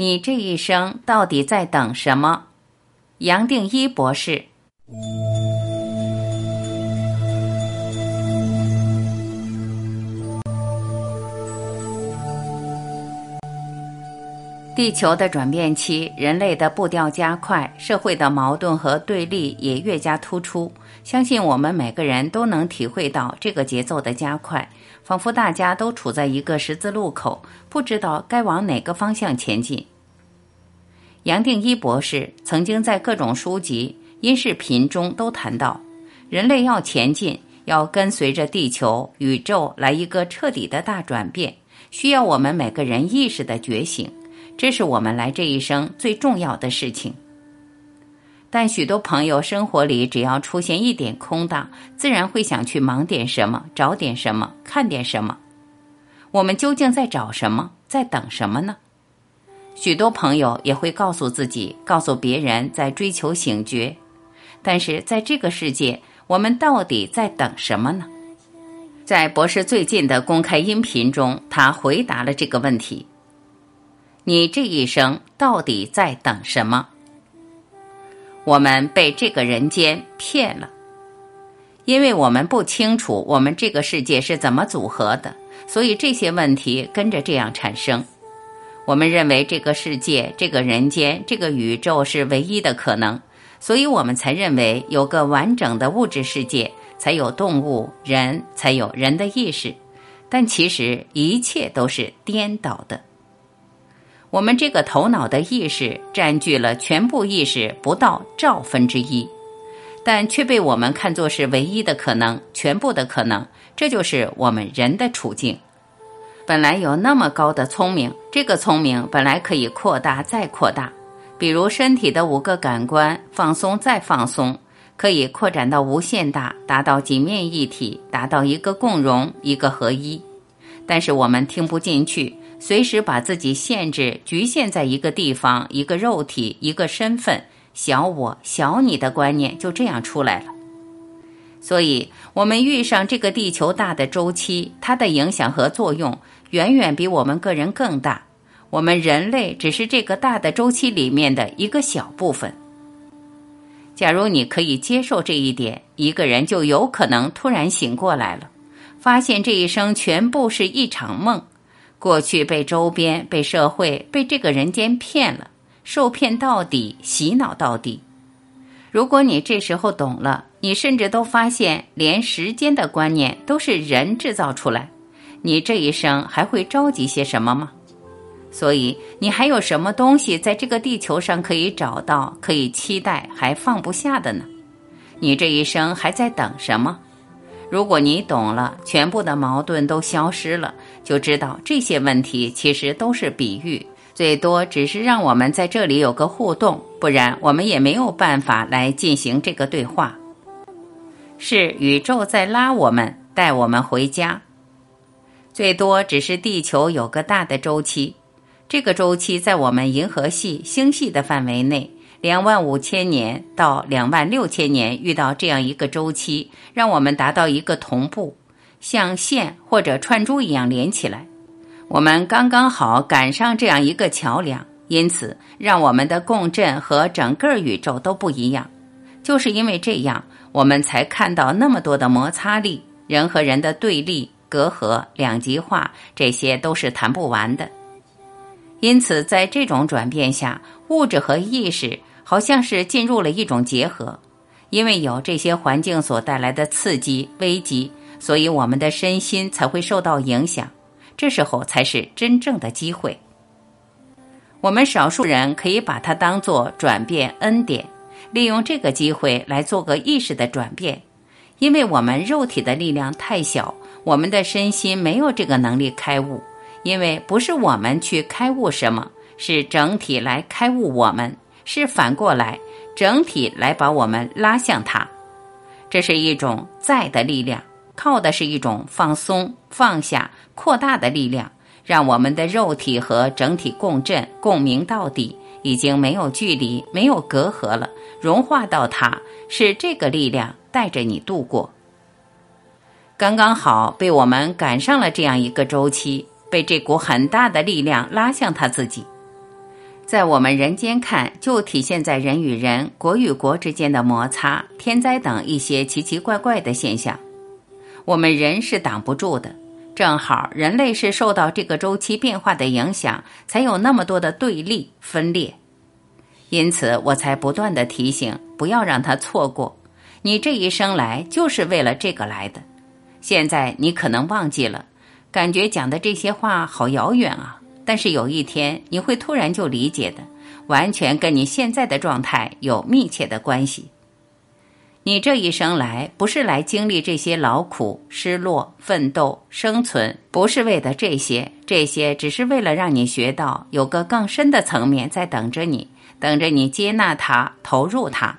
你这一生到底在等什么？杨定一博士。地球的转变期，人类的步调加快，社会的矛盾和对立也越加突出。相信我们每个人都能体会到这个节奏的加快，仿佛大家都处在一个十字路口，不知道该往哪个方向前进。杨定一博士曾经在各种书籍、音视频中都谈到，人类要前进，要跟随着地球、宇宙来一个彻底的大转变，需要我们每个人意识的觉醒。这是我们来这一生最重要的事情。但许多朋友生活里只要出现一点空档，自然会想去忙点什么，找点什么，看点什么。我们究竟在找什么，在等什么呢？许多朋友也会告诉自己，告诉别人，在追求醒觉。但是在这个世界，我们到底在等什么呢？在博士最近的公开音频中，他回答了这个问题。你这一生到底在等什么？我们被这个人间骗了，因为我们不清楚我们这个世界是怎么组合的，所以这些问题跟着这样产生。我们认为这个世界、这个人间、这个宇宙是唯一的可能，所以我们才认为有个完整的物质世界，才有动物、人，才有人的意识。但其实一切都是颠倒的。我们这个头脑的意识占据了全部意识不到兆分之一，但却被我们看作是唯一的可能、全部的可能。这就是我们人的处境。本来有那么高的聪明，这个聪明本来可以扩大再扩大，比如身体的五个感官放松再放松，可以扩展到无限大，达到几面一体，达到一个共融、一个合一。但是我们听不进去。随时把自己限制、局限在一个地方、一个肉体、一个身份，小我、小你的观念就这样出来了。所以，我们遇上这个地球大的周期，它的影响和作用远远比我们个人更大。我们人类只是这个大的周期里面的一个小部分。假如你可以接受这一点，一个人就有可能突然醒过来了，发现这一生全部是一场梦。过去被周边、被社会、被这个人间骗了，受骗到底，洗脑到底。如果你这时候懂了，你甚至都发现，连时间的观念都是人制造出来，你这一生还会着急些什么吗？所以，你还有什么东西在这个地球上可以找到、可以期待、还放不下的呢？你这一生还在等什么？如果你懂了，全部的矛盾都消失了，就知道这些问题其实都是比喻，最多只是让我们在这里有个互动，不然我们也没有办法来进行这个对话。是宇宙在拉我们，带我们回家。最多只是地球有个大的周期，这个周期在我们银河系星系的范围内。两万五千年到两万六千年遇到这样一个周期，让我们达到一个同步，像线或者串珠一样连起来。我们刚刚好赶上这样一个桥梁，因此让我们的共振和整个宇宙都不一样。就是因为这样，我们才看到那么多的摩擦力，人和人的对立、隔阂、两极化，这些都是谈不完的。因此，在这种转变下，物质和意识。好像是进入了一种结合，因为有这些环境所带来的刺激、危机，所以我们的身心才会受到影响。这时候才是真正的机会。我们少数人可以把它当做转变恩典，利用这个机会来做个意识的转变。因为我们肉体的力量太小，我们的身心没有这个能力开悟。因为不是我们去开悟什么，是整体来开悟我们。是反过来，整体来把我们拉向它，这是一种在的力量，靠的是一种放松、放下、扩大的力量，让我们的肉体和整体共振、共鸣到底，已经没有距离、没有隔阂了，融化到它，是这个力量带着你度过。刚刚好被我们赶上了这样一个周期，被这股很大的力量拉向他自己。在我们人间看，就体现在人与人、国与国之间的摩擦、天灾等一些奇奇怪怪的现象。我们人是挡不住的，正好人类是受到这个周期变化的影响，才有那么多的对立分裂。因此，我才不断的提醒，不要让他错过。你这一生来就是为了这个来的。现在你可能忘记了，感觉讲的这些话好遥远啊。但是有一天你会突然就理解的，完全跟你现在的状态有密切的关系。你这一生来不是来经历这些劳苦、失落、奋斗、生存，不是为的这些，这些只是为了让你学到有个更深的层面在等着你，等着你接纳它、投入它。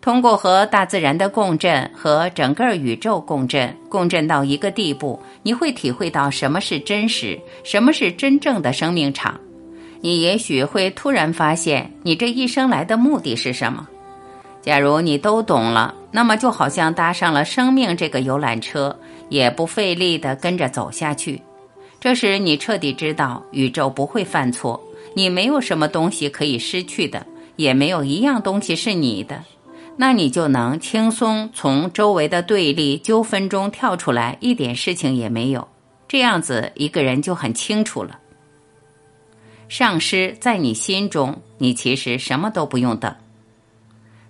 通过和大自然的共振，和整个宇宙共振，共振到一个地步，你会体会到什么是真实，什么是真正的生命场。你也许会突然发现，你这一生来的目的是什么。假如你都懂了，那么就好像搭上了生命这个游览车，也不费力地跟着走下去。这时，你彻底知道，宇宙不会犯错，你没有什么东西可以失去的，也没有一样东西是你的。那你就能轻松从周围的对立纠纷中跳出来，一点事情也没有。这样子，一个人就很清楚了。上师在你心中，你其实什么都不用等。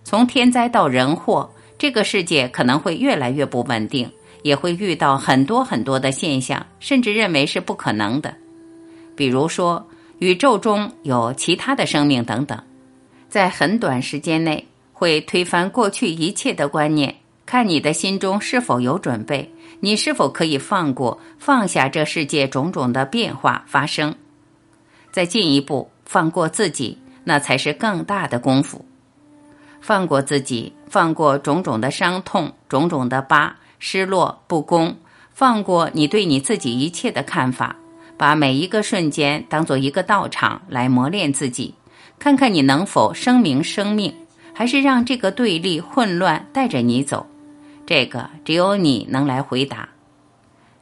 从天灾到人祸，这个世界可能会越来越不稳定，也会遇到很多很多的现象，甚至认为是不可能的。比如说，宇宙中有其他的生命等等，在很短时间内。会推翻过去一切的观念，看你的心中是否有准备，你是否可以放过、放下这世界种种的变化发生。再进一步，放过自己，那才是更大的功夫。放过自己，放过种种的伤痛、种种的疤、失落、不公，放过你对你自己一切的看法，把每一个瞬间当做一个道场来磨练自己，看看你能否声明生命。还是让这个对立混乱带着你走，这个只有你能来回答。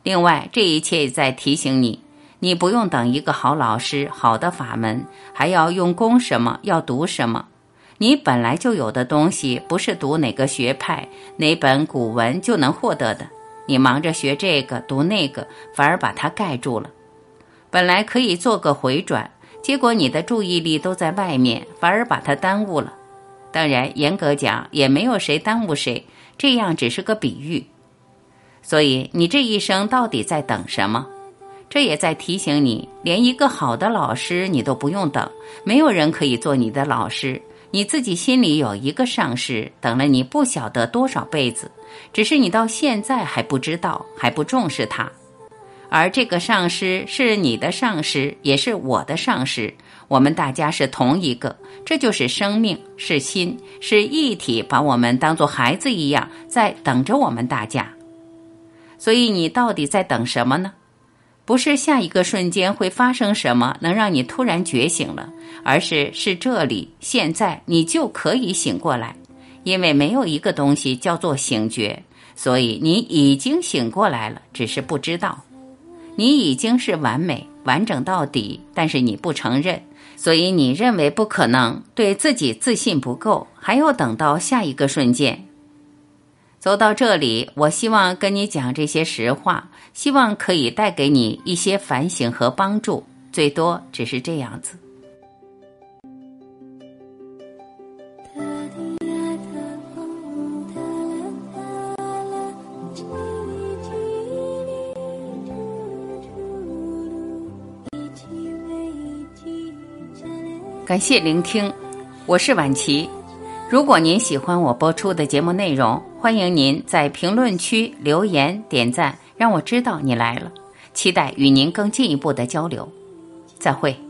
另外，这一切在提醒你，你不用等一个好老师、好的法门，还要用功什么，要读什么。你本来就有的东西，不是读哪个学派、哪本古文就能获得的。你忙着学这个、读那个，反而把它盖住了。本来可以做个回转，结果你的注意力都在外面，反而把它耽误了。当然，严格讲也没有谁耽误谁，这样只是个比喻。所以你这一生到底在等什么？这也在提醒你，连一个好的老师你都不用等，没有人可以做你的老师。你自己心里有一个上师，等了你不晓得多少辈子，只是你到现在还不知道，还不重视他。而这个上师是你的上师，也是我的上师。我们大家是同一个，这就是生命，是心，是一体，把我们当做孩子一样，在等着我们大家。所以你到底在等什么呢？不是下一个瞬间会发生什么能让你突然觉醒了，而是是这里现在你就可以醒过来，因为没有一个东西叫做醒觉，所以你已经醒过来了，只是不知道，你已经是完美完整到底，但是你不承认。所以你认为不可能，对自己自信不够，还要等到下一个瞬间。走到这里，我希望跟你讲这些实话，希望可以带给你一些反省和帮助，最多只是这样子。感谢聆听，我是婉琪。如果您喜欢我播出的节目内容，欢迎您在评论区留言点赞，让我知道你来了。期待与您更进一步的交流。再会。